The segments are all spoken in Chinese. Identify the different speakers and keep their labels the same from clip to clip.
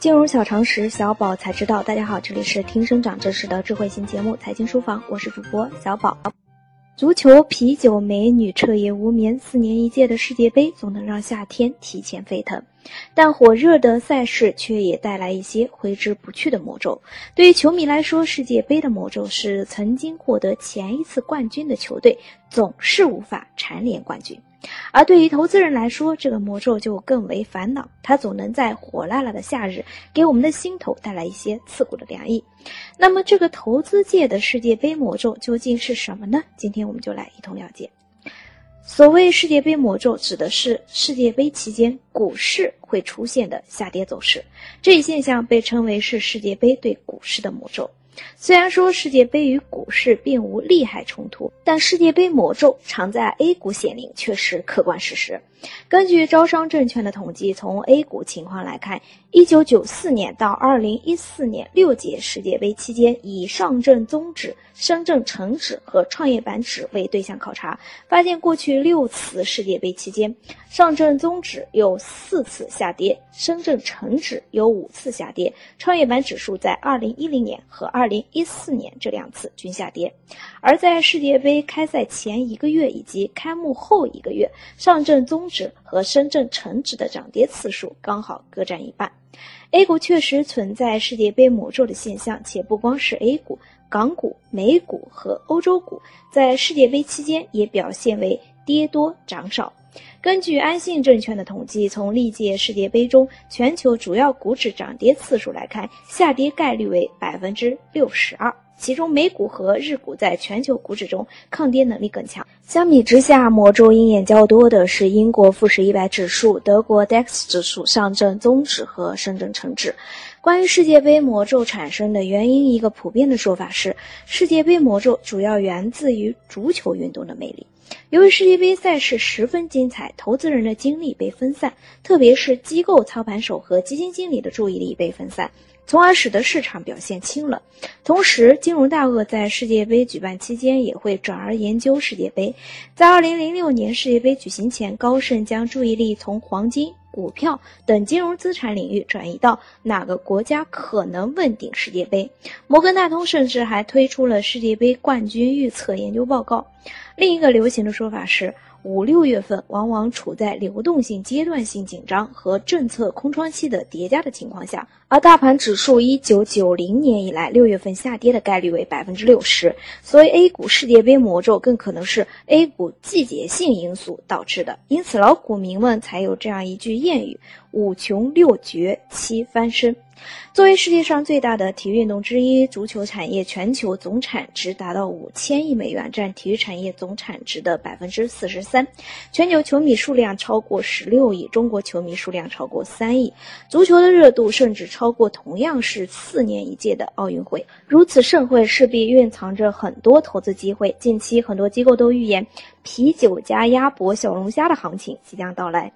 Speaker 1: 金融小常识，小宝才知道。大家好，这里是听生长知识的智慧型节目《财经书房》，我是主播小宝。足球、啤酒、美女彻夜无眠，四年一届的世界杯总能让夏天提前沸腾。但火热的赛事却也带来一些挥之不去的魔咒。对于球迷来说，世界杯的魔咒是曾经获得前一次冠军的球队总是无法蝉联冠军。而对于投资人来说，这个魔咒就更为烦恼，它总能在火辣辣的夏日给我们的心头带来一些刺骨的凉意。那么，这个投资界的世界杯魔咒究竟是什么呢？今天我们就来一同了解。所谓世界杯魔咒，指的是世界杯期间股市会出现的下跌走势，这一现象被称为是世界杯对股市的魔咒。虽然说世界杯与股市并无利害冲突，但世界杯魔咒常在 A 股显灵，却是客观事实。根据招商证券的统计，从 A 股情况来看，一九九四年到二零一四年六届世界杯期间，以上证综指、深证成指和创业板指为对象考察，发现过去六次世界杯期间，上证综指有四次下跌，深证成指有五次下跌，创业板指数在二零一零年和二零一四年这两次均下跌。而在世界杯开赛前一个月以及开幕后一个月，上证综指和深圳成指的涨跌次数刚好各占一半。A 股确实存在世界杯魔咒的现象，且不光是 A 股，港股、美股和欧洲股在世界杯期间也表现为跌多涨少。根据安信证券的统计，从历届世界杯中全球主要股指涨跌次数来看，下跌概率为百分之六十二。其中，美股和日股在全球股指中抗跌能力更强。相比之下，魔咒鹰眼较多的是英国富时一百指数、德国 DAX 指数、上证综指和深圳成指。关于世界杯魔咒产生的原因，一个普遍的说法是，世界杯魔咒主要源自于足球运动的魅力。由于世界杯赛事十分精彩，投资人的精力被分散，特别是机构操盘手和基金经理的注意力被分散。从而使得市场表现清冷。同时，金融大鳄在世界杯举办期间也会转而研究世界杯。在2006年世界杯举行前，高盛将注意力从黄金、股票等金融资产领域转移到哪个国家可能问鼎世界杯。摩根大通甚至还推出了世界杯冠军预测研究报告。另一个流行的说法是。五六月份往往处在流动性阶段性紧张和政策空窗期的叠加的情况下，而大盘指数一九九零年以来六月份下跌的概率为百分之六十，所以 A 股世界杯魔咒更可能是 A 股季节性因素导致的。因此，老股民们才有这样一句谚语：五穷六绝七翻身。作为世界上最大的体育运动之一，足球产业全球总产值达到五千亿美元，占体育产业总产值的百分之四十三。全球球迷数量超过十六亿，中国球迷数量超过三亿。足球的热度甚至超过同样是四年一届的奥运会。如此盛会势必蕴藏着很多投资机会。近期很多机构都预言，啤酒加鸭脖、小龙虾的行情即将到来。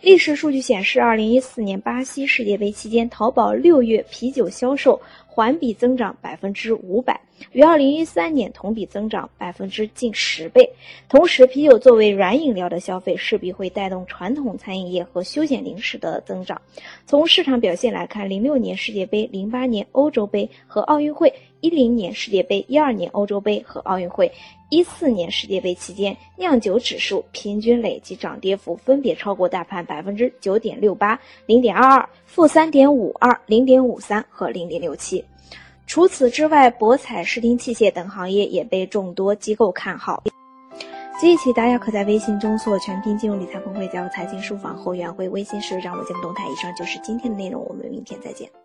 Speaker 1: 历史数据显示，二零一四年巴西世界杯期间，淘宝六月啤酒销售环比增长百分之五百，与二零一三年同比增长百分之近十倍。同时，啤酒作为软饮料的消费，势必会带动传统餐饮业和休闲零食的增长。从市场表现来看，零六年世界杯、零八年欧洲杯和奥运会。一零年世界杯、一二年欧洲杯和奥运会、一四年世界杯期间，酿酒指数平均累计涨跌幅分别超过大盘百分之九点六八、零点二二、负三点五二、零点五三和零点六七。除此之外，博彩、视听器械等行业也被众多机构看好。即日起，大家可在微信中搜“全拼金融理财峰会”加入财经书房后援会微信室，掌握节目动态。以上就是今天的内容，我们明天再见。